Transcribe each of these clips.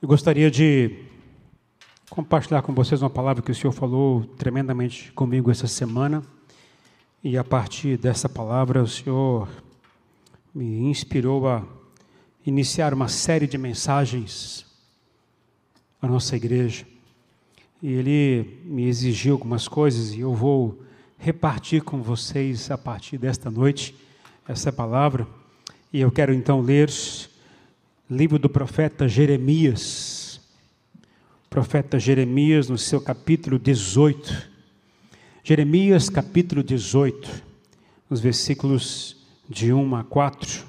Eu gostaria de compartilhar com vocês uma palavra que o Senhor falou tremendamente comigo essa semana. E a partir dessa palavra, o Senhor me inspirou a iniciar uma série de mensagens à nossa igreja. E Ele me exigiu algumas coisas e eu vou repartir com vocês a partir desta noite essa palavra. E eu quero então ler livro do profeta Jeremias. Profeta Jeremias, no seu capítulo 18. Jeremias, capítulo 18, os versículos de 1 a 4.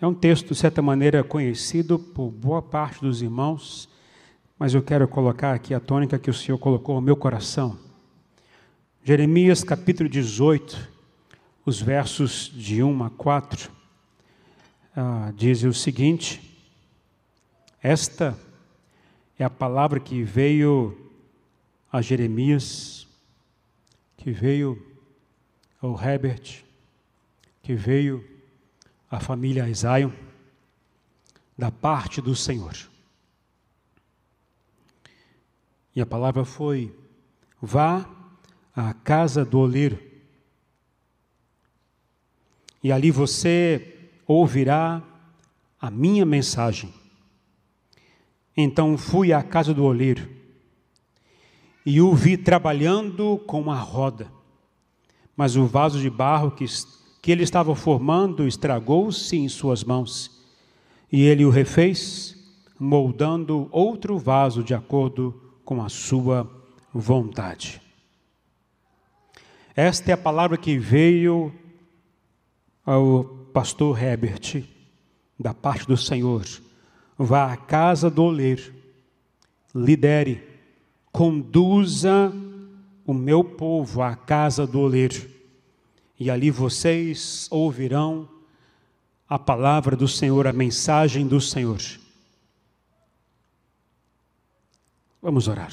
É um texto, de certa maneira, conhecido por boa parte dos irmãos, mas eu quero colocar aqui a tônica que o Senhor colocou no meu coração. Jeremias, capítulo 18, os versos de 1 a 4 ah, diz o seguinte: Esta é a palavra que veio a Jeremias, que veio ao Herbert, que veio à família Isaiah, da parte do Senhor. E a palavra foi: vá à casa do oleiro, e ali você ouvirá a minha mensagem. Então fui à casa do oleiro e o vi trabalhando com uma roda, mas o vaso de barro que, que ele estava formando estragou-se em suas mãos, e ele o refez, moldando outro vaso de acordo com a sua vontade. Esta é a palavra que veio ao pastor Herbert, da parte do Senhor, vá à casa do oleiro, lidere, conduza o meu povo à casa do oleiro, e ali vocês ouvirão a palavra do Senhor, a mensagem do Senhor. Vamos orar.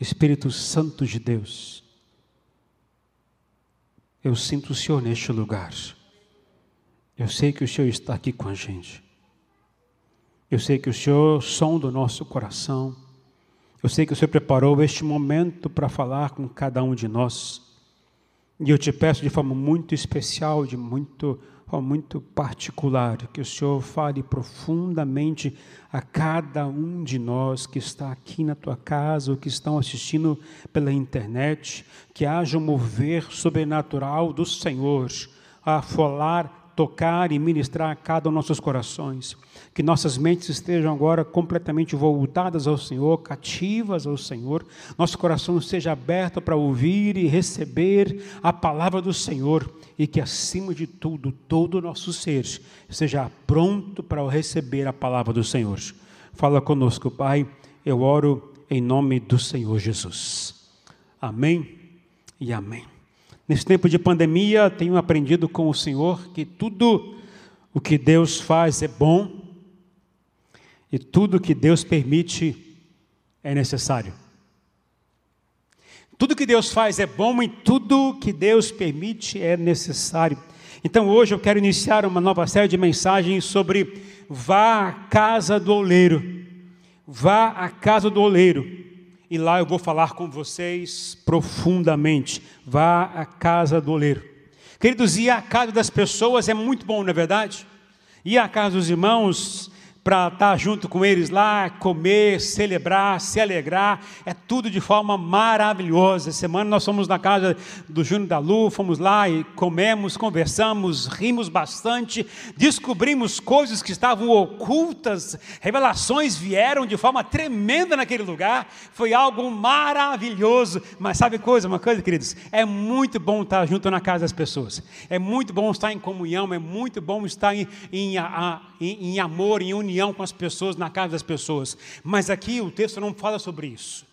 Espírito Santo de Deus, eu sinto o Senhor neste lugar. Eu sei que o Senhor está aqui com a gente. Eu sei que o Senhor sonda o nosso coração. Eu sei que o Senhor preparou este momento para falar com cada um de nós. E eu te peço de forma muito especial, de muito muito particular, que o Senhor fale profundamente a cada um de nós que está aqui na tua casa ou que estão assistindo pela internet, que haja um mover sobrenatural do Senhor a falar tocar e ministrar a cada um dos nossos corações. Que nossas mentes estejam agora completamente voltadas ao Senhor, cativas ao Senhor. Nosso coração seja aberto para ouvir e receber a palavra do Senhor. E que, acima de tudo, todo o nosso ser seja pronto para receber a palavra do Senhor. Fala conosco, Pai. Eu oro em nome do Senhor Jesus. Amém e amém. Nesse tempo de pandemia, tenho aprendido com o Senhor que tudo o que Deus faz é bom e tudo que Deus permite é necessário. Tudo que Deus faz é bom e tudo que Deus permite é necessário. Então hoje eu quero iniciar uma nova série de mensagens sobre vá à casa do oleiro. Vá à casa do oleiro e lá eu vou falar com vocês profundamente. Vá à casa do oleiro. Queridos, ir à casa das pessoas é muito bom, não é verdade? Ir à casa dos irmãos para estar junto com eles lá, comer, celebrar, se alegrar, é tudo de forma maravilhosa. Essa semana nós fomos na casa do Júnior da Lu, fomos lá e comemos, conversamos, rimos bastante, descobrimos coisas que estavam ocultas, revelações vieram de forma tremenda naquele lugar, foi algo maravilhoso. Mas sabe coisa, uma coisa, queridos, é muito bom estar junto na casa das pessoas, é muito bom estar em comunhão, é muito bom estar em, em, em, em amor, em união com as pessoas, na casa das pessoas. Mas aqui o texto não fala sobre isso.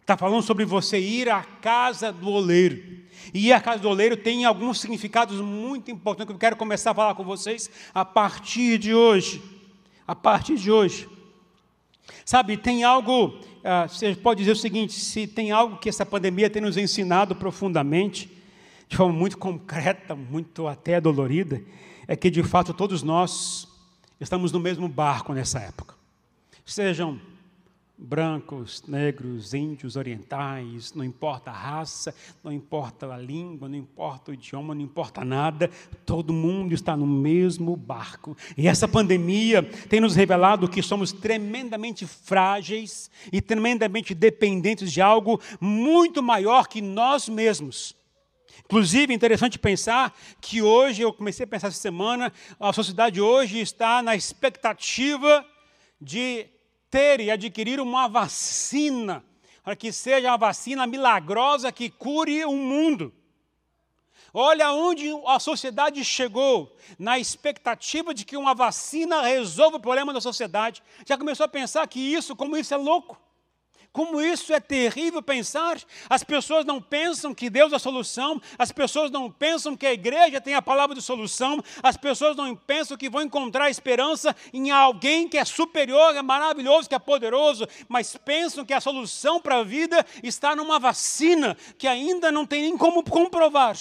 Está falando sobre você ir à casa do oleiro. E ir à casa do oleiro tem alguns significados muito importantes que eu quero começar a falar com vocês a partir de hoje. A partir de hoje. Sabe, tem algo, ah, você pode dizer o seguinte: se tem algo que essa pandemia tem nos ensinado profundamente, de forma muito concreta, muito até dolorida, é que de fato todos nós estamos no mesmo barco nessa época. Sejam brancos, negros, índios, orientais, não importa a raça, não importa a língua, não importa o idioma, não importa nada, todo mundo está no mesmo barco. E essa pandemia tem nos revelado que somos tremendamente frágeis e tremendamente dependentes de algo muito maior que nós mesmos. Inclusive, interessante pensar que hoje, eu comecei a pensar essa semana, a sociedade hoje está na expectativa de ter e adquirir uma vacina, para que seja a vacina milagrosa que cure o mundo. Olha onde a sociedade chegou, na expectativa de que uma vacina resolva o problema da sociedade. Já começou a pensar que isso, como isso é louco? Como isso é terrível pensar. As pessoas não pensam que Deus é a solução, as pessoas não pensam que a igreja tem a palavra de solução, as pessoas não pensam que vão encontrar esperança em alguém que é superior, é maravilhoso, que é poderoso, mas pensam que a solução para a vida está numa vacina que ainda não tem nem como comprovar.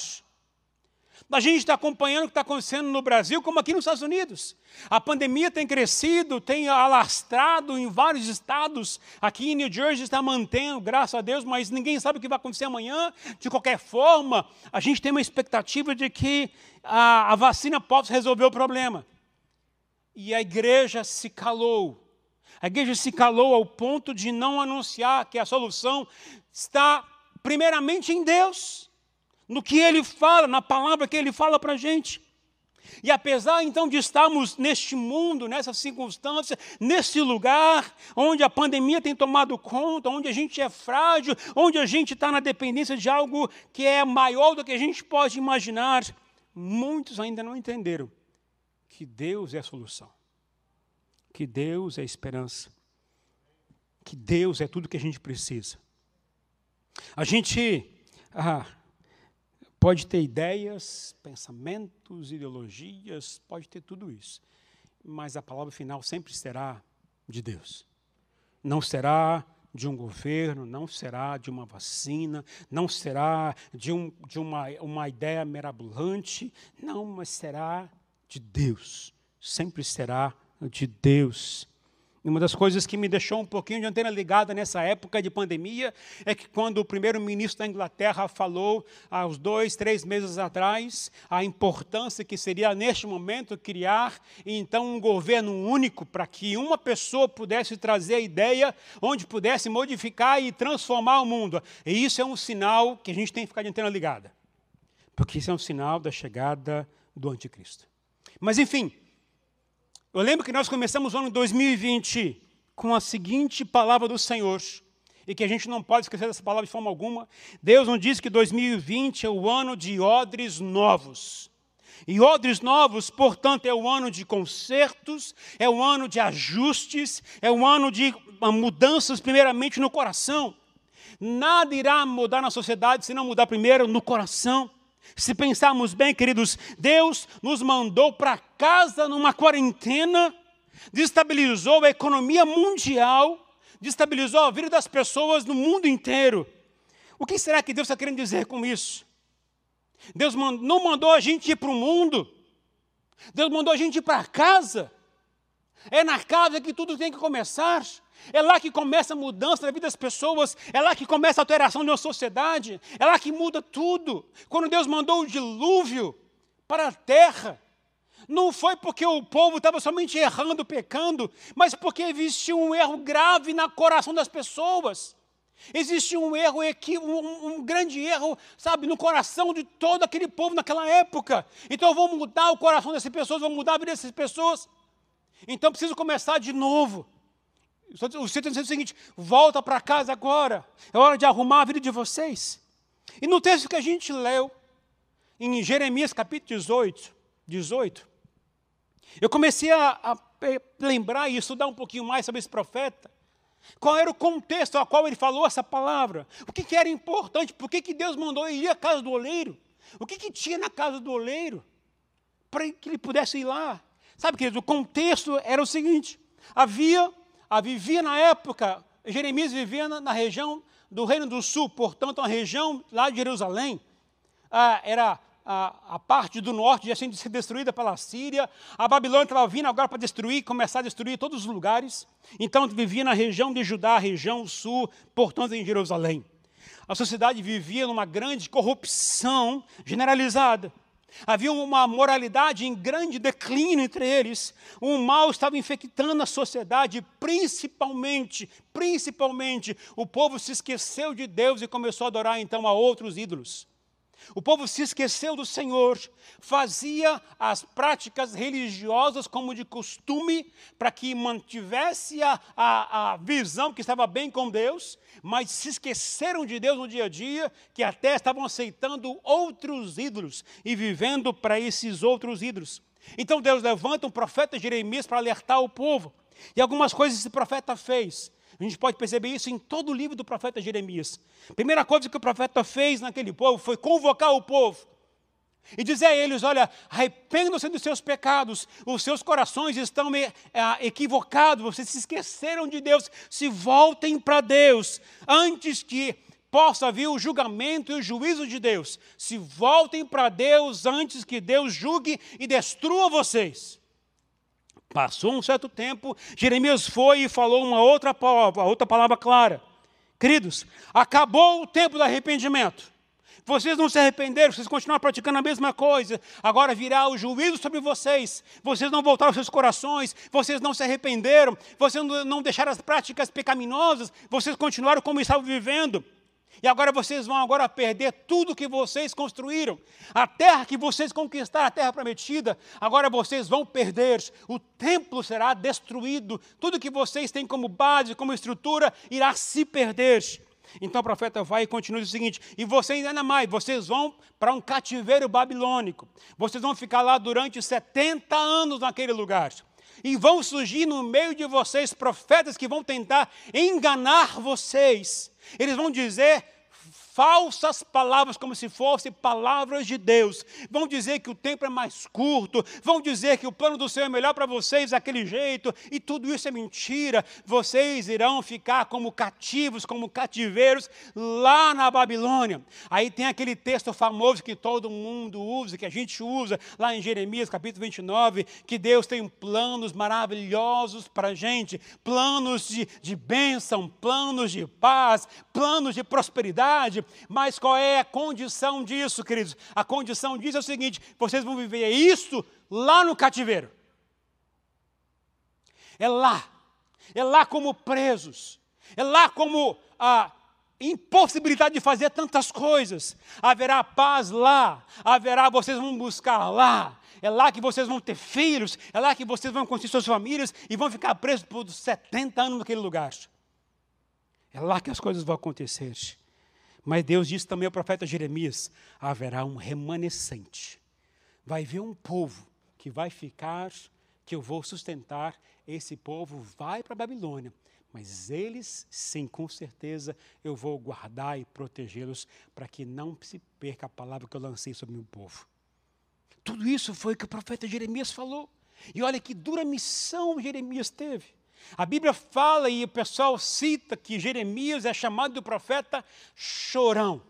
A gente está acompanhando o que está acontecendo no Brasil, como aqui nos Estados Unidos. A pandemia tem crescido, tem alastrado em vários estados. Aqui em New Jersey está mantendo, graças a Deus, mas ninguém sabe o que vai acontecer amanhã. De qualquer forma, a gente tem uma expectativa de que a, a vacina possa resolver o problema. E a igreja se calou. A igreja se calou ao ponto de não anunciar que a solução está primeiramente em Deus no que ele fala, na palavra que ele fala para a gente. E apesar então de estarmos neste mundo, nessa circunstância, nesse lugar onde a pandemia tem tomado conta, onde a gente é frágil, onde a gente está na dependência de algo que é maior do que a gente pode imaginar, muitos ainda não entenderam que Deus é a solução, que Deus é a esperança, que Deus é tudo que a gente precisa. A gente. Ah, Pode ter ideias, pensamentos, ideologias, pode ter tudo isso. Mas a palavra final sempre será de Deus. Não será de um governo, não será de uma vacina, não será de, um, de uma, uma ideia mirabolante, não, mas será de Deus. Sempre será de Deus. Uma das coisas que me deixou um pouquinho de antena ligada nessa época de pandemia é que quando o primeiro-ministro da Inglaterra falou, há uns dois, três meses atrás, a importância que seria neste momento criar então um governo único para que uma pessoa pudesse trazer a ideia onde pudesse modificar e transformar o mundo. E isso é um sinal que a gente tem que ficar de antena ligada, porque isso é um sinal da chegada do anticristo. Mas enfim, eu lembro que nós começamos o ano 2020 com a seguinte palavra do Senhor, e que a gente não pode esquecer dessa palavra de forma alguma. Deus não diz que 2020 é o ano de odres novos. E odres novos, portanto, é o ano de consertos, é o ano de ajustes, é o ano de mudanças, primeiramente no coração. Nada irá mudar na sociedade se não mudar primeiro no coração. Se pensarmos bem, queridos, Deus nos mandou para casa numa quarentena, destabilizou a economia mundial, destabilizou a vida das pessoas no mundo inteiro. O que será que Deus está querendo dizer com isso? Deus não mandou a gente ir para o mundo, Deus mandou a gente ir para casa. É na casa que tudo tem que começar. É lá que começa a mudança na vida das pessoas, é lá que começa a alteração de uma sociedade, é lá que muda tudo. Quando Deus mandou o dilúvio para a terra, não foi porque o povo estava somente errando, pecando, mas porque existia um erro grave no coração das pessoas. Existia um erro, um, um grande erro, sabe, no coração de todo aquele povo naquela época. Então eu vou mudar o coração dessas pessoas, vou mudar a vida dessas pessoas. Então preciso começar de novo. O Senhor está dizendo o seguinte: volta para casa agora, é hora de arrumar a vida de vocês. E no texto que a gente leu, em Jeremias capítulo 18, 18 eu comecei a, a lembrar e estudar um pouquinho mais sobre esse profeta. Qual era o contexto ao qual ele falou essa palavra? O que, que era importante? Por que, que Deus mandou ele ir à casa do oleiro? O que, que tinha na casa do oleiro? Para que ele pudesse ir lá. Sabe, querido, o contexto era o seguinte: havia a vivia na época, Jeremias vivia na, na, região do Reino do Sul, portanto, a região lá de Jerusalém ah, era a, a, parte do norte já sendo destruída pela Síria, a Babilônia estava vindo agora para destruir, começar a destruir todos os lugares. Então vivia na região de Judá, região sul, portanto em Jerusalém. A sociedade vivia numa grande corrupção generalizada. Havia uma moralidade em grande declínio entre eles. O mal estava infectando a sociedade, principalmente, principalmente, o povo se esqueceu de Deus e começou a adorar então a outros ídolos. O povo se esqueceu do Senhor, fazia as práticas religiosas como de costume, para que mantivesse a, a, a, visão que estava bem com Deus, mas se esqueceram de Deus no dia a dia, que até estavam aceitando outros ídolos e vivendo para esses outros ídolos. Então Deus levanta um profeta Jeremias para alertar o povo. E algumas coisas esse profeta fez. A gente pode perceber isso em todo o livro do profeta Jeremias. Primeira coisa que o profeta fez naquele povo foi convocar o povo e dizer a eles: olha, arrependam-se dos seus pecados, os seus corações estão é, equivocados, vocês se esqueceram de Deus, se voltem para Deus, antes que possa vir o julgamento e o juízo de Deus. Se voltem para Deus antes que Deus julgue e destrua vocês. Passou um certo tempo, Jeremias foi e falou uma outra palavra, outra palavra clara. Queridos, acabou o tempo do arrependimento. Vocês não se arrependeram, vocês continuaram praticando a mesma coisa. Agora virá o juízo sobre vocês. Vocês não voltaram aos seus corações, vocês não se arrependeram, vocês não deixaram as práticas pecaminosas, vocês continuaram como estavam vivendo. E agora vocês vão agora perder tudo que vocês construíram. A terra que vocês conquistaram, a terra prometida, agora vocês vão perder. O templo será destruído. Tudo que vocês têm como base, como estrutura, irá se perder. Então o profeta vai e continua o seguinte: e vocês ainda mais, vocês vão para um cativeiro babilônico. Vocês vão ficar lá durante 70 anos naquele lugar. E vão surgir no meio de vocês profetas que vão tentar enganar vocês eles vão dizer falsas palavras, como se fossem palavras de Deus. Vão dizer que o tempo é mais curto, vão dizer que o plano do Senhor é melhor para vocês daquele jeito, e tudo isso é mentira. Vocês irão ficar como cativos, como cativeiros lá na Babilônia. Aí tem aquele texto famoso que todo mundo usa, que a gente usa lá em Jeremias capítulo 29, que Deus tem planos maravilhosos para a gente, planos de, de bênção, planos de paz, planos de prosperidade mas qual é a condição disso, queridos? A condição disso é o seguinte: vocês vão viver isso lá no cativeiro. É lá. É lá como presos. É lá como a impossibilidade de fazer tantas coisas. Haverá paz lá. Haverá, vocês vão buscar lá. É lá que vocês vão ter filhos. É lá que vocês vão construir suas famílias e vão ficar presos por 70 anos naquele lugar. É lá que as coisas vão acontecer. Mas Deus disse também ao profeta Jeremias: haverá um remanescente. Vai haver um povo que vai ficar, que eu vou sustentar. Esse povo vai para a Babilônia, mas eles, sim, com certeza, eu vou guardar e protegê-los para que não se perca a palavra que eu lancei sobre o meu povo. Tudo isso foi o que o profeta Jeremias falou. E olha que dura missão Jeremias teve. A Bíblia fala e o pessoal cita que Jeremias é chamado de profeta chorão.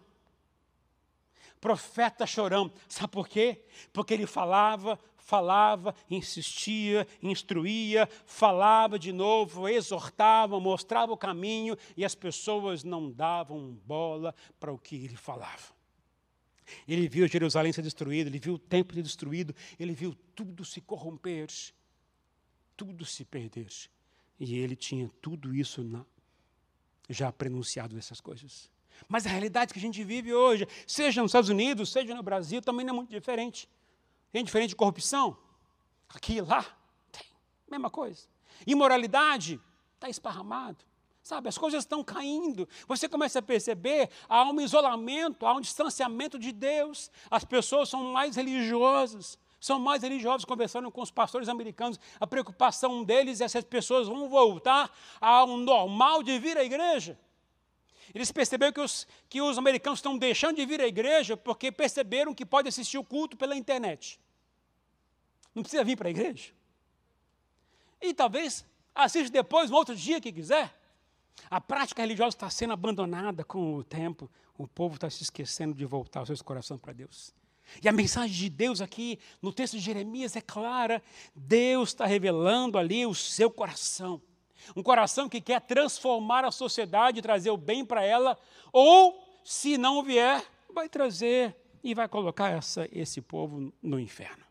Profeta chorão. Sabe por quê? Porque ele falava, falava, insistia, instruía, falava de novo, exortava, mostrava o caminho e as pessoas não davam bola para o que ele falava. Ele viu Jerusalém ser destruída, ele viu o templo ser destruído, ele viu tudo se corromper, tudo se perder. E ele tinha tudo isso na, já prenunciado essas coisas. Mas a realidade que a gente vive hoje, seja nos Estados Unidos, seja no Brasil, também não é muito diferente. Tem diferente de corrupção? Aqui e lá, tem. Mesma coisa. Imoralidade, está esparramado. Sabe, as coisas estão caindo. Você começa a perceber, há um isolamento, há um distanciamento de Deus. As pessoas são mais religiosas são mais religiosos, conversando com os pastores americanos. A preocupação deles é se as pessoas vão voltar ao normal de vir à igreja. Eles perceberam que os, que os americanos estão deixando de vir à igreja porque perceberam que pode assistir o culto pela internet. Não precisa vir para a igreja. E talvez assista depois, um outro dia que quiser. A prática religiosa está sendo abandonada com o tempo. O povo está se esquecendo de voltar os seus corações para Deus. E a mensagem de Deus aqui no texto de Jeremias é clara: Deus está revelando ali o seu coração. Um coração que quer transformar a sociedade, trazer o bem para ela, ou, se não vier, vai trazer e vai colocar essa, esse povo no inferno.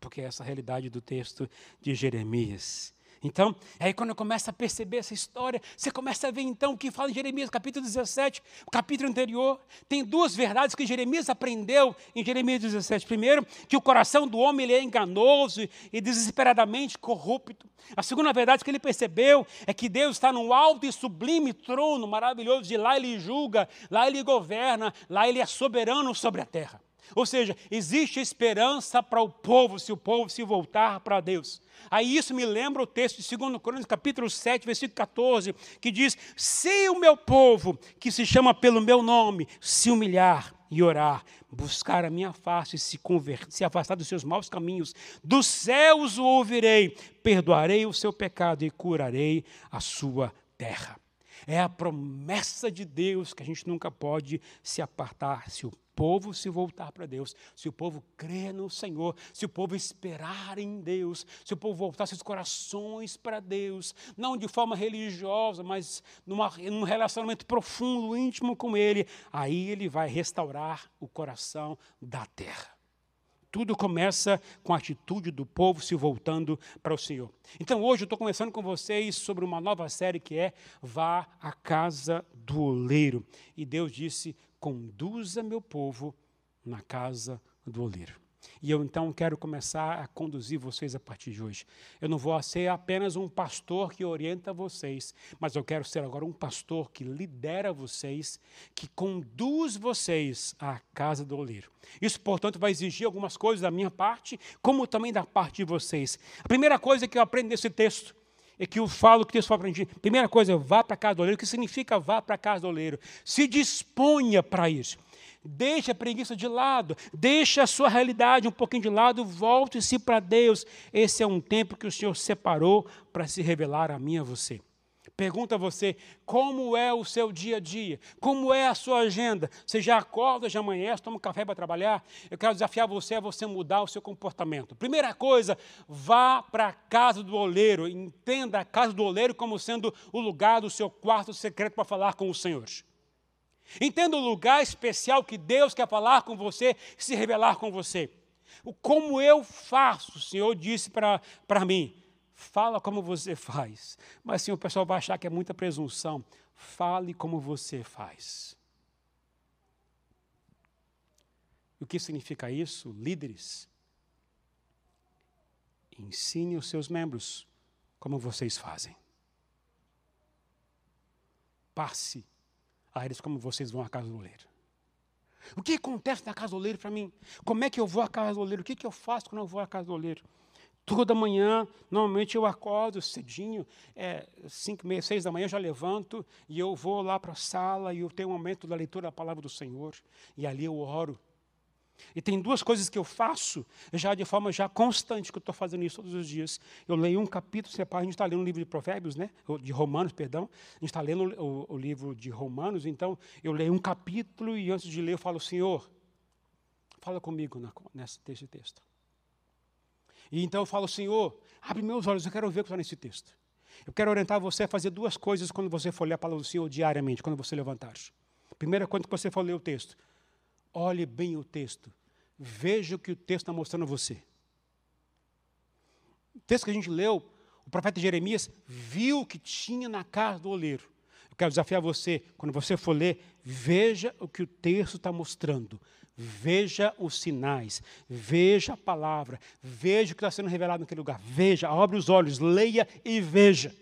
Porque é essa a realidade do texto de Jeremias. Então, aí quando eu começo a perceber essa história, você começa a ver então o que fala em Jeremias, capítulo 17, o capítulo anterior. Tem duas verdades que Jeremias aprendeu em Jeremias 17. Primeiro, que o coração do homem ele é enganoso e desesperadamente corrupto. A segunda verdade que ele percebeu é que Deus está num alto e sublime trono maravilhoso, de lá ele julga, lá ele governa, lá ele é soberano sobre a terra. Ou seja, existe esperança para o povo se o povo se voltar para Deus. Aí isso me lembra o texto de 2 Coríntios, capítulo 7, versículo 14, que diz: Se o meu povo, que se chama pelo meu nome, se humilhar e orar, buscar a minha face e se, converter, se afastar dos seus maus caminhos, dos céus o ouvirei, perdoarei o seu pecado e curarei a sua terra. É a promessa de Deus que a gente nunca pode se apartar se o povo se voltar para Deus, se o povo crer no Senhor, se o povo esperar em Deus, se o povo voltar seus corações para Deus, não de forma religiosa, mas numa, num relacionamento profundo, íntimo com Ele, aí Ele vai restaurar o coração da terra. Tudo começa com a atitude do povo se voltando para o Senhor. Então, hoje eu estou conversando com vocês sobre uma nova série que é Vá à Casa do Oleiro. E Deus disse: conduza meu povo na casa do oleiro. E eu então quero começar a conduzir vocês a partir de hoje. Eu não vou ser apenas um pastor que orienta vocês, mas eu quero ser agora um pastor que lidera vocês, que conduz vocês à casa do oleiro. Isso, portanto, vai exigir algumas coisas da minha parte, como também da parte de vocês. A primeira coisa que eu aprendo nesse texto é que eu falo que Deus fala para. Primeira coisa, vá para a casa do oleiro. O que significa vá para a casa do oleiro? Se disponha para isso. Deixe a preguiça de lado, deixe a sua realidade um pouquinho de lado, volte-se para Deus. Esse é um tempo que o Senhor separou para se revelar a mim e a você. Pergunta a você, como é o seu dia a dia? Como é a sua agenda? Você já acorda, já amanhece, toma um café para trabalhar? Eu quero desafiar você a você mudar o seu comportamento. Primeira coisa, vá para a casa do oleiro. Entenda a casa do oleiro como sendo o lugar do seu quarto secreto para falar com o Senhor. Entenda o lugar especial que Deus quer falar com você, se revelar com você. Como eu faço, o Senhor disse para mim, fala como você faz. Mas sim, o pessoal vai achar que é muita presunção. Fale como você faz. O que significa isso? Líderes, ensine os seus membros como vocês fazem. Passe eles como vocês vão à casa do oleiro. O que acontece na casa do oleiro para mim? Como é que eu vou à casa do oleiro? O que, que eu faço quando eu vou à casa do oleiro? Toda manhã, normalmente eu acordo cedinho, é, cinco, meia, seis da manhã eu já levanto e eu vou lá para a sala e eu tenho um momento da leitura da palavra do Senhor e ali eu oro. E tem duas coisas que eu faço já de forma já constante, que eu estou fazendo isso todos os dias. Eu leio um capítulo, separo, a gente está lendo um livro de provérbios, né? de Romanos, perdão. A gente está lendo o, o livro de Romanos, então eu leio um capítulo e antes de ler eu falo, Senhor, fala comigo na, nesse texto. E então eu falo, Senhor, abre meus olhos, eu quero ver o que está nesse texto. Eu quero orientar você a fazer duas coisas quando você for ler a palavra do Senhor diariamente, quando você levantar. Primeira coisa que você for ler o texto, olhe bem o texto. Veja o que o texto está mostrando a você. O texto que a gente leu, o profeta Jeremias viu o que tinha na casa do oleiro. Eu quero desafiar você, quando você for ler, veja o que o texto está mostrando. Veja os sinais, veja a palavra, veja o que está sendo revelado naquele lugar. Veja, abre os olhos, leia e veja.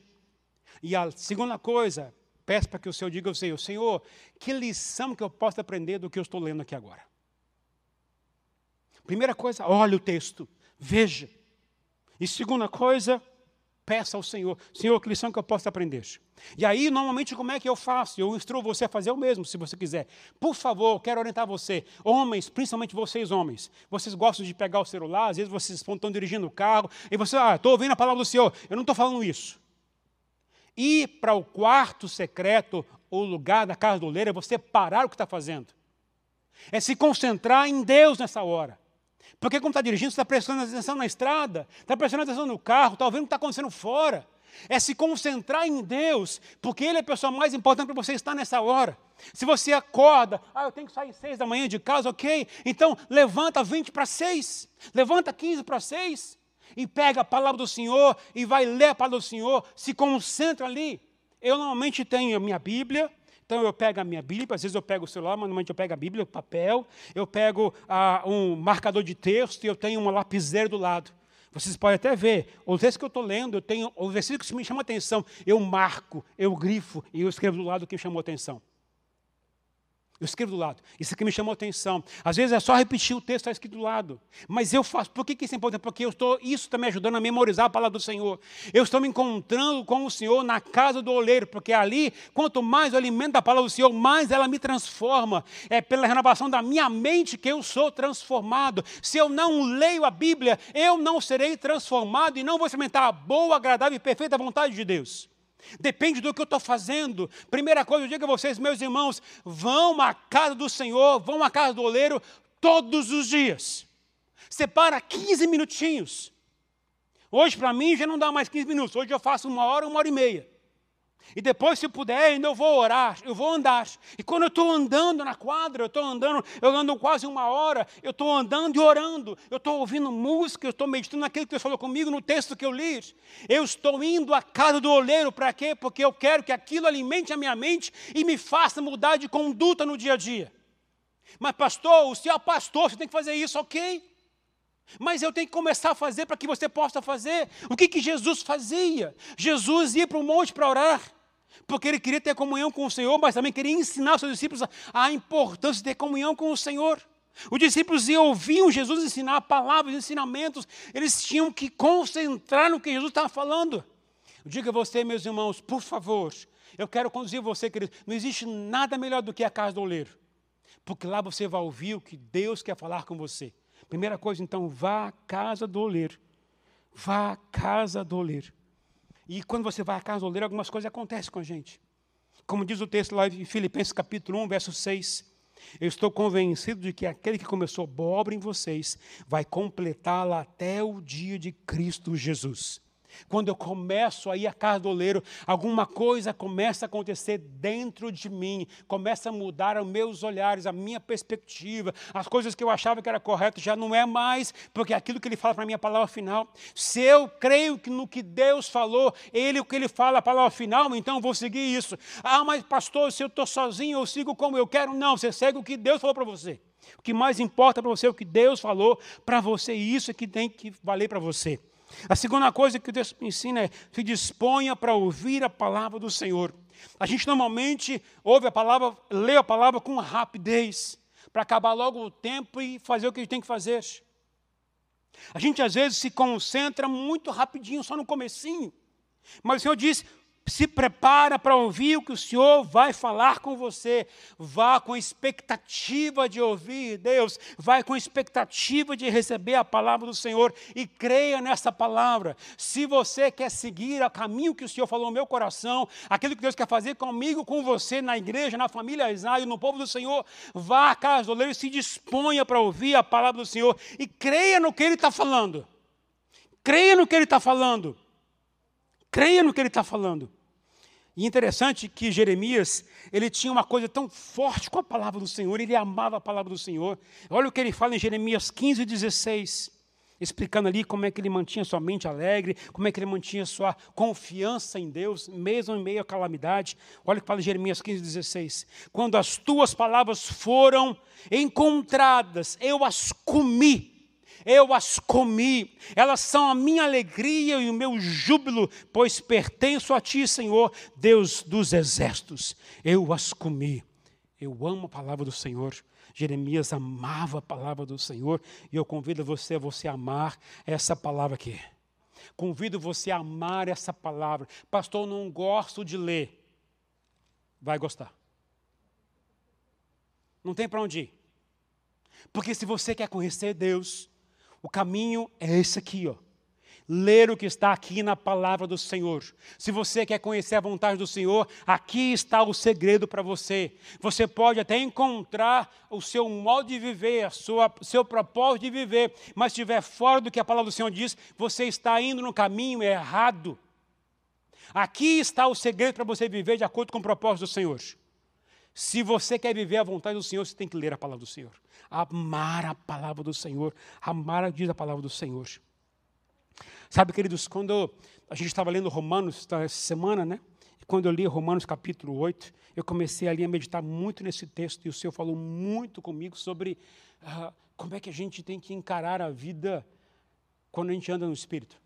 E a segunda coisa, peço para que o Senhor diga ao Senhor, Senhor, que lição que eu posso aprender do que eu estou lendo aqui agora? Primeira coisa, olhe o texto, veja. E segunda coisa, peça ao Senhor, Senhor, que lição que eu posso aprender? E aí, normalmente, como é que eu faço? Eu instruo você a fazer o mesmo, se você quiser. Por favor, quero orientar você. Homens, principalmente vocês homens, vocês gostam de pegar o celular, às vezes vocês estão dirigindo o carro, e você, ah, estou ouvindo a palavra do Senhor. Eu não estou falando isso. Ir para o quarto secreto, ou lugar da casa do oleiro, é você parar o que está fazendo. É se concentrar em Deus nessa hora. Porque, como está dirigindo, você está prestando atenção na estrada, está prestando atenção no carro, está ouvindo o que está acontecendo fora. É se concentrar em Deus, porque Ele é a pessoa mais importante para você estar nessa hora. Se você acorda, ah, eu tenho que sair seis da manhã de casa, ok? Então levanta 20 para seis, levanta 15 para seis, e pega a palavra do Senhor e vai ler a palavra do Senhor, se concentra ali. Eu normalmente tenho a minha Bíblia, então eu pego a minha Bíblia, às vezes eu pego o celular, mas normalmente eu pego a Bíblia, o papel, eu pego ah, um marcador de texto e eu tenho uma lapiseira do lado. Vocês podem até ver, os textos que eu estou lendo, eu tenho os versículos que me chamam a atenção, eu marco, eu grifo e eu escrevo do lado o que me chamou atenção. Eu escrevo do lado. Isso aqui me chamou a atenção. Às vezes é só repetir o texto está escrito do lado. Mas eu faço. Por que, isso é importante? Porque eu estou, isso está me ajudando a memorizar a palavra do Senhor. Eu estou me encontrando com o Senhor na casa do oleiro. Porque ali, quanto mais eu alimento a palavra do Senhor, mais ela me transforma. É pela renovação da minha mente que eu sou transformado. Se eu não leio a Bíblia, eu não serei transformado e não vou experimentar a boa, agradável e perfeita vontade de Deus. Depende do que eu estou fazendo. Primeira coisa, eu digo a vocês, meus irmãos, vão à casa do Senhor, vão à casa do oleiro todos os dias. Separa 15 minutinhos. Hoje, para mim, já não dá mais 15 minutos. Hoje eu faço uma hora, uma hora e meia. E depois, se puder, ainda eu vou orar, eu vou andar. E quando eu estou andando na quadra, eu estou andando, eu ando quase uma hora, eu estou andando e orando, eu estou ouvindo música, eu estou meditando naquilo que Deus falou comigo no texto que eu li. Eu estou indo à casa do oleiro, para quê? Porque eu quero que aquilo alimente a minha mente e me faça mudar de conduta no dia a dia. Mas, pastor, o senhor é pastor, você tem que fazer isso, ok? Mas eu tenho que começar a fazer para que você possa fazer. O que, que Jesus fazia? Jesus ia para o monte para orar porque ele queria ter comunhão com o Senhor, mas também queria ensinar os seus discípulos a importância de ter comunhão com o Senhor. Os discípulos iam ouviam Jesus ensinar palavras, ensinamentos, eles tinham que concentrar no que Jesus estava falando. Diga você, meus irmãos, por favor, eu quero conduzir você, querido. Não existe nada melhor do que a casa do oleiro, porque lá você vai ouvir o que Deus quer falar com você. Primeira coisa, então, vá à casa do oleiro. Vá à casa do oleiro. E quando você vai à casa do oleiro, algumas coisas acontecem com a gente. Como diz o texto lá em Filipenses capítulo 1, verso 6. Eu estou convencido de que aquele que começou boa obra em vocês vai completá-la até o dia de Cristo Jesus. Quando eu começo a ir à casa do oleiro, alguma coisa começa a acontecer dentro de mim, começa a mudar os meus olhares, a minha perspectiva, as coisas que eu achava que era correto já não é mais, porque é aquilo que ele fala para mim a palavra final. Se eu creio que no que Deus falou, ele o que ele fala a palavra final, então eu vou seguir isso. Ah, mas pastor, se eu estou sozinho, eu sigo como eu quero. Não, você segue o que Deus falou para você. O que mais importa para você é o que Deus falou para você, e isso é que tem que valer para você. A segunda coisa que Deus me ensina é se disponha para ouvir a palavra do Senhor. A gente normalmente ouve a palavra, lê a palavra com rapidez, para acabar logo o tempo e fazer o que a gente tem que fazer. A gente às vezes se concentra muito rapidinho, só no comecinho. Mas o Senhor diz: se prepara para ouvir o que o Senhor vai falar com você. Vá com expectativa de ouvir Deus, vai com expectativa de receber a palavra do Senhor e creia nessa palavra. Se você quer seguir o caminho que o Senhor falou no meu coração, aquilo que Deus quer fazer comigo, com você, na igreja, na família Israel, no povo do Senhor, vá à casa do oleiro e se disponha para ouvir a palavra do Senhor e creia no que Ele está falando. Creia no que Ele está falando. Creia no que Ele está falando. E interessante que Jeremias, ele tinha uma coisa tão forte com a palavra do Senhor, ele amava a palavra do Senhor. Olha o que ele fala em Jeremias 15, 16, explicando ali como é que ele mantinha sua mente alegre, como é que ele mantinha sua confiança em Deus, mesmo em meio à calamidade. Olha o que fala em Jeremias 15, 16. Quando as tuas palavras foram encontradas, eu as comi eu as comi, elas são a minha alegria e o meu júbilo, pois pertenço a Ti, Senhor, Deus dos exércitos. Eu as comi. Eu amo a palavra do Senhor. Jeremias amava a palavra do Senhor e eu convido você a você amar essa palavra aqui. Convido você a amar essa palavra. Pastor, não gosto de ler. Vai gostar. Não tem para onde ir. Porque se você quer conhecer Deus, o caminho é esse aqui, ó. ler o que está aqui na palavra do Senhor. Se você quer conhecer a vontade do Senhor, aqui está o segredo para você. Você pode até encontrar o seu modo de viver, o seu propósito de viver, mas se estiver fora do que a palavra do Senhor diz, você está indo no caminho errado. Aqui está o segredo para você viver de acordo com o propósito do Senhor. Se você quer viver a vontade do Senhor, você tem que ler a palavra do Senhor. Amar a palavra do Senhor. Amar a diz a palavra do Senhor. Sabe, queridos, quando a gente estava lendo Romanos essa semana, né? E quando eu li Romanos capítulo 8, eu comecei ali a meditar muito nesse texto e o Senhor falou muito comigo sobre uh, como é que a gente tem que encarar a vida quando a gente anda no Espírito.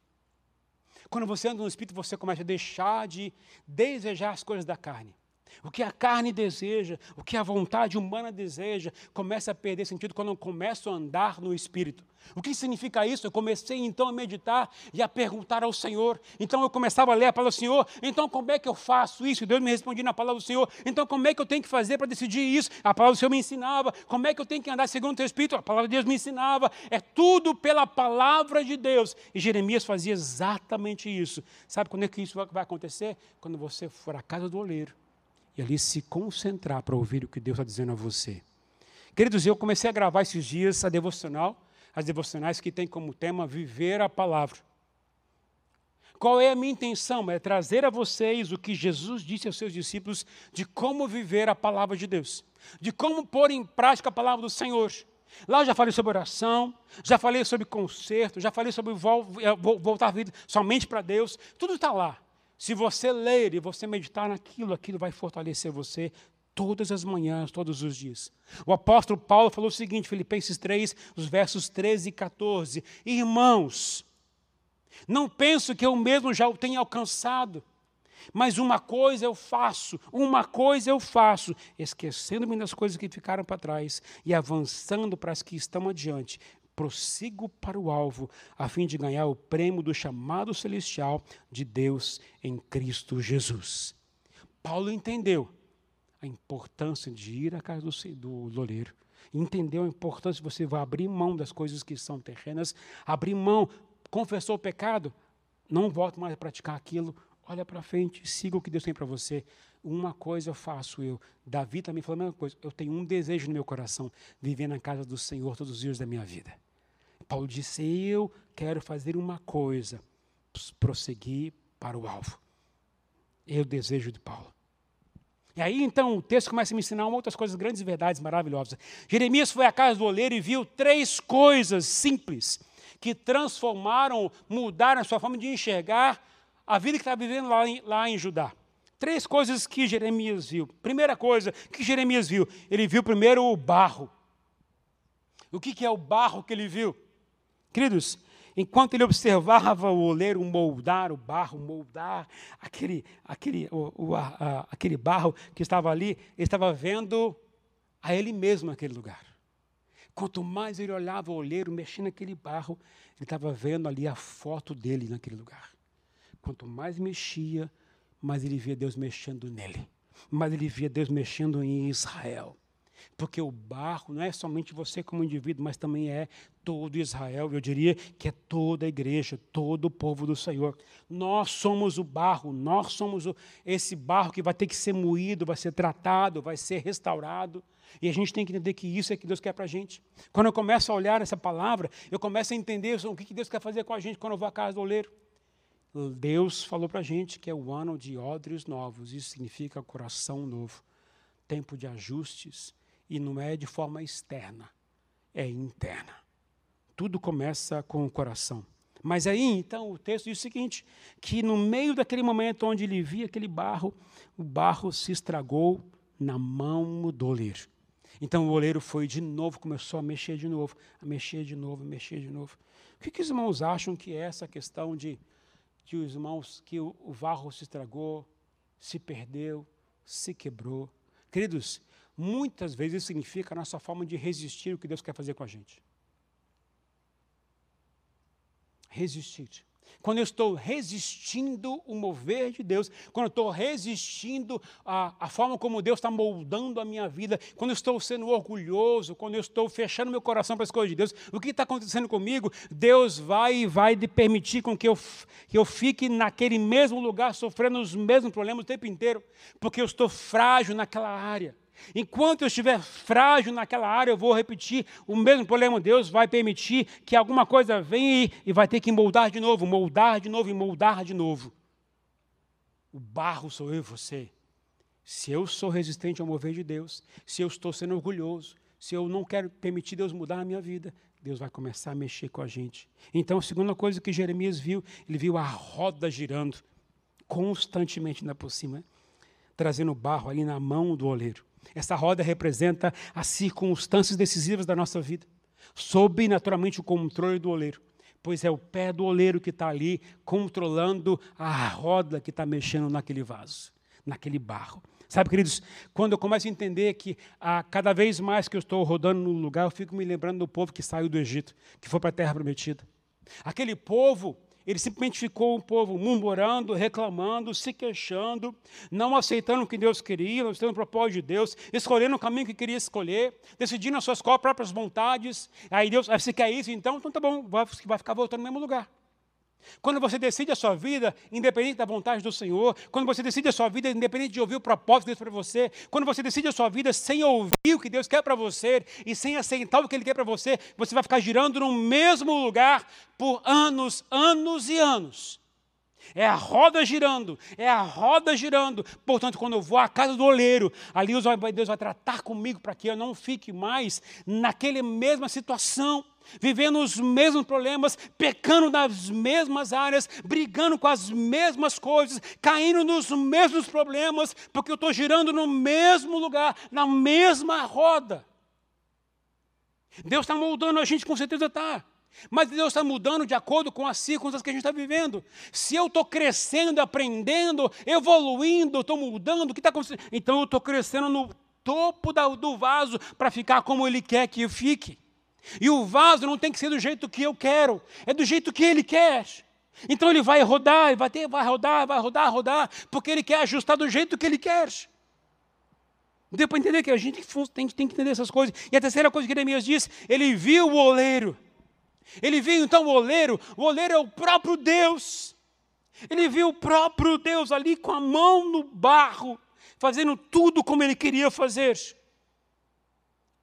Quando você anda no Espírito, você começa a deixar de desejar as coisas da carne. O que a carne deseja, o que a vontade humana deseja, começa a perder sentido quando eu começo a andar no Espírito. O que significa isso? Eu comecei então a meditar e a perguntar ao Senhor. Então eu começava a ler a palavra do Senhor. Então como é que eu faço isso? Deus me respondia na palavra do Senhor. Então como é que eu tenho que fazer para decidir isso? A palavra do Senhor me ensinava. Como é que eu tenho que andar segundo o teu Espírito? A palavra de Deus me ensinava. É tudo pela palavra de Deus. E Jeremias fazia exatamente isso. Sabe quando é que isso vai acontecer? Quando você for à casa do oleiro ali se concentrar para ouvir o que Deus está dizendo a você. Queridos, eu comecei a gravar esses dias a devocional, as devocionais que tem como tema viver a palavra. Qual é a minha intenção? É trazer a vocês o que Jesus disse aos seus discípulos de como viver a palavra de Deus, de como pôr em prática a palavra do Senhor. Lá eu já falei sobre oração, já falei sobre conserto, já falei sobre eh, voltar a vida somente para Deus, tudo está lá. Se você ler e você meditar naquilo, aquilo vai fortalecer você todas as manhãs, todos os dias. O apóstolo Paulo falou o seguinte, Filipenses 3, os versos 13 e 14: Irmãos, não penso que eu mesmo já o tenha alcançado, mas uma coisa eu faço, uma coisa eu faço, esquecendo-me das coisas que ficaram para trás e avançando para as que estão adiante prossigo para o alvo, a fim de ganhar o prêmio do chamado celestial de Deus em Cristo Jesus. Paulo entendeu a importância de ir à casa do, do entendeu a importância de você abrir mão das coisas que são terrenas, abrir mão, confessou o pecado, não volte mais a praticar aquilo, olha para frente, siga o que Deus tem para você. Uma coisa eu faço eu. Davi também falou a mesma coisa. Eu tenho um desejo no meu coração, viver na casa do Senhor todos os dias da minha vida. Paulo disse: Eu quero fazer uma coisa, prosseguir para o alvo. É o desejo de Paulo. E aí então o texto começa a me ensinar outras coisas, grandes verdades maravilhosas. Jeremias foi à casa do oleiro e viu três coisas simples que transformaram, mudaram a sua forma de enxergar a vida que está vivendo lá em, lá em Judá. Três coisas que Jeremias viu. Primeira coisa que Jeremias viu, ele viu primeiro o barro. O que, que é o barro que ele viu? Queridos, enquanto ele observava o oleiro moldar o barro, moldar aquele, aquele, o, o, a, a, aquele barro que estava ali, ele estava vendo a ele mesmo naquele lugar. Quanto mais ele olhava o oleiro mexendo naquele barro, ele estava vendo ali a foto dele naquele lugar. Quanto mais mexia, mais ele via Deus mexendo nele. Mais ele via Deus mexendo em Israel. Porque o barro não é somente você como indivíduo, mas também é todo Israel. Eu diria que é toda a igreja, todo o povo do Senhor. Nós somos o barro, nós somos o, esse barro que vai ter que ser moído, vai ser tratado, vai ser restaurado. E a gente tem que entender que isso é que Deus quer para a gente. Quando eu começo a olhar essa palavra, eu começo a entender o que Deus quer fazer com a gente quando eu vou à casa do oleiro. Deus falou para a gente que é o ano de odres novos, isso significa coração novo, tempo de ajustes, e não é de forma externa, é interna. Tudo começa com o coração. Mas aí, então, o texto diz o seguinte: que no meio daquele momento onde ele via aquele barro, o barro se estragou na mão do oleiro. Então o oleiro foi de novo, começou a mexer de novo, a mexer de novo, a mexer de novo. O que, que os irmãos acham que é essa questão de que os irmãos, que o, o barro se estragou, se perdeu, se quebrou? Queridos, muitas vezes isso significa a nossa forma de resistir o que Deus quer fazer com a gente. Resistir. quando eu estou resistindo o mover de Deus, quando eu estou resistindo a, a forma como Deus está moldando a minha vida, quando eu estou sendo orgulhoso, quando eu estou fechando meu coração para as coisas de Deus, o que está acontecendo comigo? Deus vai e vai permitir com que eu, que eu fique naquele mesmo lugar, sofrendo os mesmos problemas o tempo inteiro, porque eu estou frágil naquela área. Enquanto eu estiver frágil naquela área, eu vou repetir o mesmo problema. Deus vai permitir que alguma coisa venha e vai ter que moldar de novo, moldar de novo e moldar de novo. O barro sou eu e você. Se eu sou resistente ao mover de Deus, se eu estou sendo orgulhoso, se eu não quero permitir Deus mudar a minha vida, Deus vai começar a mexer com a gente. Então, a segunda coisa que Jeremias viu, ele viu a roda girando constantemente ainda por cima, trazendo barro ali na mão do oleiro. Essa roda representa as circunstâncias decisivas da nossa vida, sob naturalmente o controle do oleiro, pois é o pé do oleiro que está ali controlando a roda que está mexendo naquele vaso, naquele barro. Sabe, queridos, quando eu começo a entender que a cada vez mais que eu estou rodando no lugar, eu fico me lembrando do povo que saiu do Egito, que foi para a terra prometida. Aquele povo ele simplesmente ficou um povo murmurando, reclamando, se queixando, não aceitando o que Deus queria, não aceitando o propósito de Deus, escolhendo o caminho que queria escolher, decidindo as suas próprias vontades. Aí Deus, aí você quer isso, então, então tá bom, vai, vai ficar voltando no mesmo lugar. Quando você decide a sua vida, independente da vontade do Senhor, quando você decide a sua vida, independente de ouvir o propósito de Deus para você, quando você decide a sua vida sem ouvir o que Deus quer para você e sem aceitar o que Ele quer para você, você vai ficar girando no mesmo lugar por anos, anos e anos. É a roda girando, é a roda girando. Portanto, quando eu vou à casa do oleiro, ali Deus vai tratar comigo para que eu não fique mais naquela mesma situação vivendo os mesmos problemas, pecando nas mesmas áreas, brigando com as mesmas coisas, caindo nos mesmos problemas, porque eu estou girando no mesmo lugar, na mesma roda. Deus está moldando a gente, com certeza está. Mas Deus está mudando de acordo com as circunstâncias que a gente está vivendo. Se eu estou crescendo, aprendendo, evoluindo, estou mudando, o que está acontecendo? Então eu estou crescendo no topo do vaso para ficar como Ele quer que eu fique. E o vaso não tem que ser do jeito que eu quero, é do jeito que ele quer. Então ele vai rodar, vai ter, vai rodar, vai rodar, rodar, porque ele quer ajustar do jeito que ele quer. Deu para entender que a gente tem, que entender essas coisas. E a terceira coisa que Jeremias diz, ele viu o oleiro. Ele viu então o oleiro, o oleiro é o próprio Deus. Ele viu o próprio Deus ali com a mão no barro, fazendo tudo como ele queria fazer.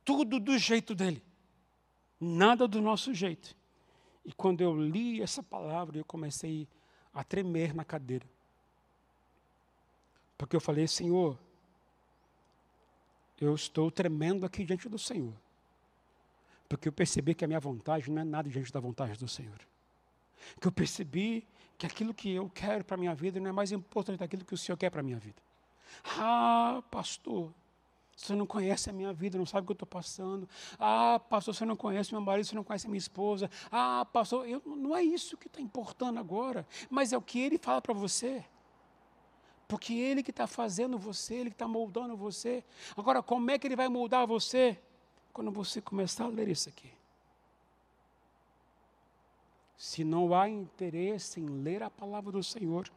Tudo do jeito dele nada do nosso jeito. E quando eu li essa palavra, eu comecei a tremer na cadeira. Porque eu falei, Senhor, eu estou tremendo aqui diante do Senhor. Porque eu percebi que a minha vontade não é nada diante da vontade do Senhor. Que eu percebi que aquilo que eu quero para a minha vida não é mais importante daquilo que o Senhor quer para a minha vida. Ah, pastor, você não conhece a minha vida, não sabe o que eu estou passando. Ah, pastor, você não conhece meu marido, você não conhece minha esposa. Ah, pastor, eu, não é isso que está importando agora, mas é o que ele fala para você. Porque ele que está fazendo você, ele que está moldando você. Agora, como é que ele vai moldar você? Quando você começar a ler isso aqui. Se não há interesse em ler a palavra do Senhor,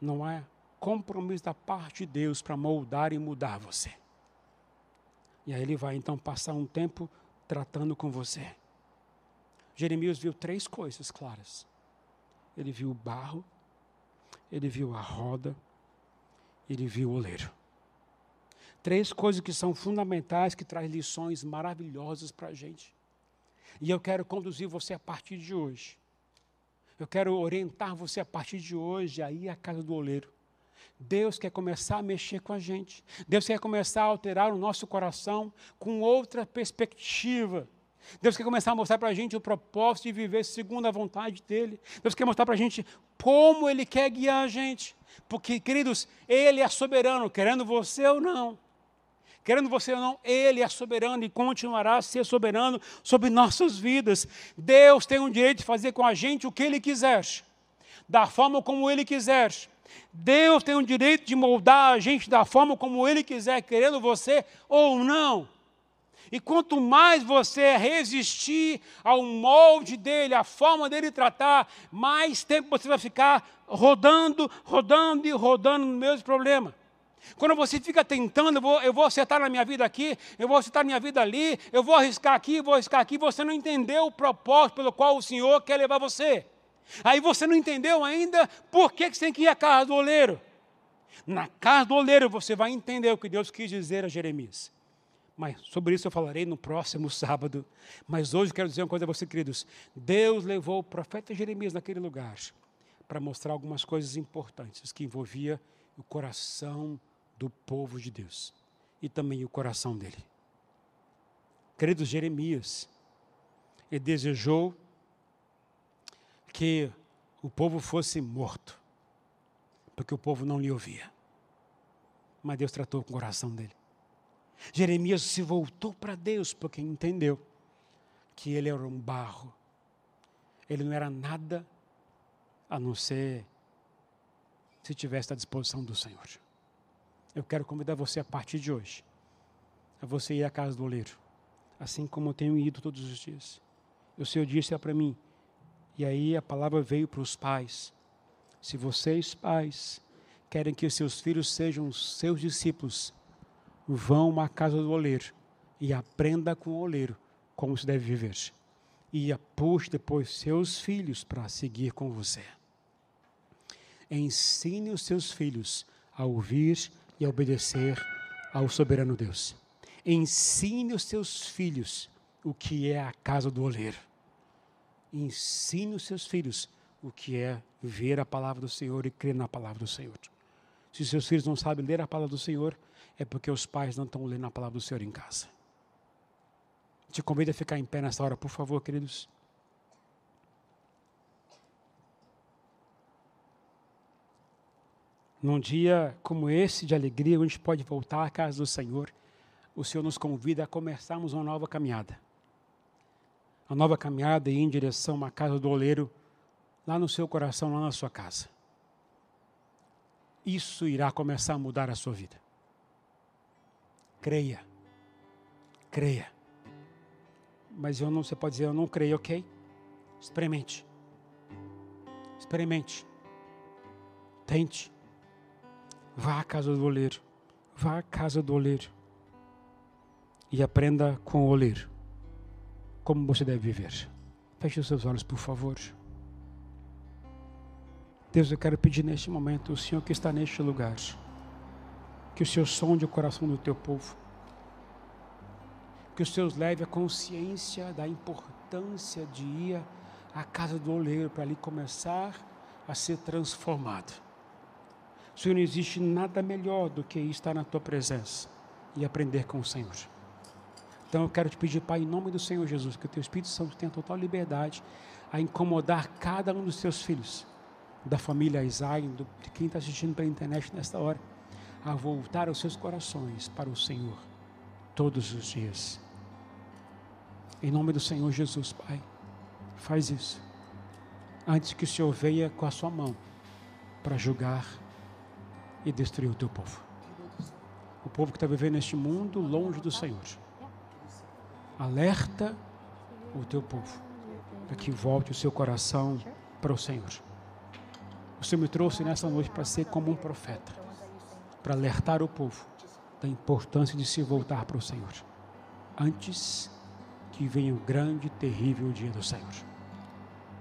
não há compromisso da parte de Deus para moldar e mudar você. E aí ele vai então passar um tempo tratando com você. Jeremias viu três coisas claras. Ele viu o barro, ele viu a roda, ele viu o oleiro. Três coisas que são fundamentais, que trazem lições maravilhosas para a gente. E eu quero conduzir você a partir de hoje. Eu quero orientar você a partir de hoje aí à casa do oleiro. Deus quer começar a mexer com a gente. Deus quer começar a alterar o nosso coração com outra perspectiva. Deus quer começar a mostrar para a gente o propósito de viver segundo a vontade dEle. Deus quer mostrar para a gente como Ele quer guiar a gente. Porque, queridos, Ele é soberano, querendo você ou não. Querendo você ou não, Ele é soberano e continuará a ser soberano sobre nossas vidas. Deus tem o direito de fazer com a gente o que Ele quiser, da forma como Ele quiser Deus tem o direito de moldar a gente da forma como Ele quiser, querendo você ou não. E quanto mais você resistir ao molde dele, à forma dele tratar, mais tempo você vai ficar rodando, rodando e rodando no mesmo problema. Quando você fica tentando, eu vou, eu vou acertar na minha vida aqui, eu vou acertar na minha vida ali, eu vou arriscar aqui, vou arriscar aqui, você não entendeu o propósito pelo qual o Senhor quer levar você. Aí você não entendeu ainda por que você tem que ir à casa do oleiro. Na casa do oleiro você vai entender o que Deus quis dizer a Jeremias. Mas sobre isso eu falarei no próximo sábado. Mas hoje quero dizer uma coisa a vocês, queridos. Deus levou o profeta Jeremias naquele lugar para mostrar algumas coisas importantes que envolvia o coração do povo de Deus e também o coração dele. Queridos Jeremias, ele desejou que o povo fosse morto, porque o povo não lhe ouvia. Mas Deus tratou com o coração dele. Jeremias se voltou para Deus porque entendeu que ele era um barro. Ele não era nada a não ser se tivesse à disposição do Senhor. Eu quero convidar você a partir de hoje a você ir à casa do oleiro, assim como eu tenho ido todos os dias. O Senhor disse para mim, e aí a palavra veio para os pais. Se vocês, pais, querem que os seus filhos sejam seus discípulos, vão à casa do oleiro e aprenda com o oleiro como se deve viver. E puxe depois seus filhos para seguir com você. Ensine os seus filhos a ouvir e obedecer ao soberano Deus. Ensine os seus filhos o que é a casa do oleiro ensine os seus filhos o que é ver a palavra do Senhor e crer na palavra do Senhor. Se seus filhos não sabem ler a palavra do Senhor, é porque os pais não estão lendo a palavra do Senhor em casa. Te convido a ficar em pé nessa hora, por favor, queridos. Num dia como esse de alegria, onde a gente pode voltar à casa do Senhor, o Senhor nos convida a começarmos uma nova caminhada a nova caminhada e em direção à casa do oleiro, lá no seu coração, lá na sua casa. Isso irá começar a mudar a sua vida. Creia. Creia. Mas eu não, você pode dizer, eu não creio, ok? Experimente. Experimente. Tente. Vá à casa do oleiro. Vá à casa do oleiro. E aprenda com o oleiro como você deve viver. Feche os seus olhos, por favor. Deus, eu quero pedir neste momento, o Senhor que está neste lugar, que o Senhor sonde o coração do teu povo, que o Senhor leve a consciência da importância de ir à casa do oleiro para ali começar a ser transformado. Senhor, não existe nada melhor do que estar na tua presença e aprender com o Senhor. Então eu quero te pedir, Pai, em nome do Senhor Jesus, que o teu Espírito Santo tenha total liberdade a incomodar cada um dos teus filhos, da família Isaac, de quem está assistindo pela internet nesta hora, a voltar os seus corações para o Senhor todos os dias. Em nome do Senhor Jesus, Pai, faz isso. Antes que o Senhor venha com a sua mão para julgar e destruir o teu povo. O povo que está vivendo neste mundo longe do Senhor alerta o teu povo para que volte o seu coração para o Senhor. O Senhor me trouxe nessa noite para ser como um profeta, para alertar o povo da importância de se voltar para o Senhor, antes que venha o grande e terrível dia do Senhor.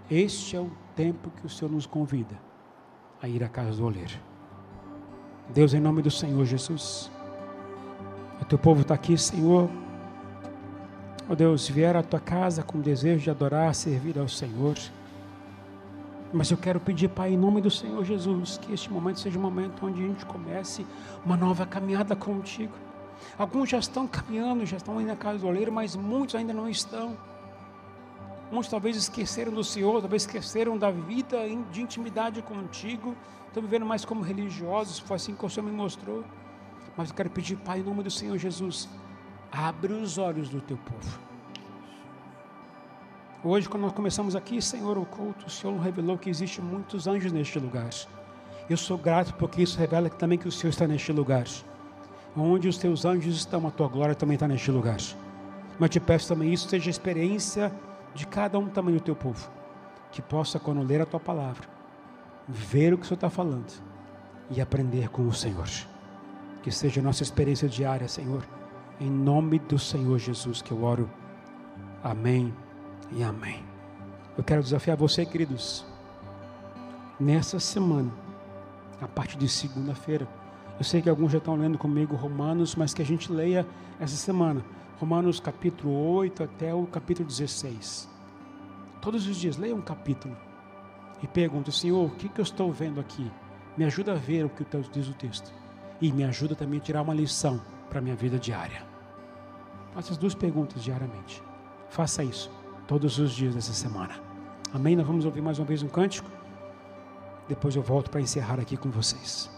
Este é o tempo que o Senhor nos convida a ir à casa do oleiro. Deus, em nome do Senhor Jesus, o teu povo está aqui, Senhor Ó oh Deus, vier à tua casa com desejo de adorar, servir ao Senhor. Mas eu quero pedir, Pai, em nome do Senhor Jesus, que este momento seja um momento onde a gente comece uma nova caminhada contigo. Alguns já estão caminhando, já estão indo na casa do oleiro, mas muitos ainda não estão. Muitos talvez esqueceram do Senhor, talvez esqueceram da vida de intimidade contigo, estão vivendo mais como religiosos, foi assim que o Senhor me mostrou. Mas eu quero pedir, Pai, em nome do Senhor Jesus, Abre os olhos do teu povo. Hoje, quando nós começamos aqui, Senhor, o culto, o Senhor revelou que existem muitos anjos neste lugar. Eu sou grato porque isso revela também que o Senhor está neste lugar. Onde os teus anjos estão, a tua glória também está neste lugar. Mas te peço também isso seja experiência de cada um também do teu povo, que possa, quando ler a tua palavra, ver o que o Senhor está falando e aprender com o Senhor. Que seja a nossa experiência diária, Senhor. Em nome do Senhor Jesus que eu oro. Amém e amém. Eu quero desafiar você, queridos, nessa semana, a partir de segunda-feira. Eu sei que alguns já estão lendo comigo Romanos, mas que a gente leia essa semana. Romanos capítulo 8 até o capítulo 16. Todos os dias, leia um capítulo e pergunte, Senhor, o que, que eu estou vendo aqui? Me ajuda a ver o que diz o texto. E me ajuda também a tirar uma lição para a minha vida diária. Faça as duas perguntas diariamente. Faça isso todos os dias dessa semana. Amém? Nós vamos ouvir mais uma vez um cântico. Depois eu volto para encerrar aqui com vocês.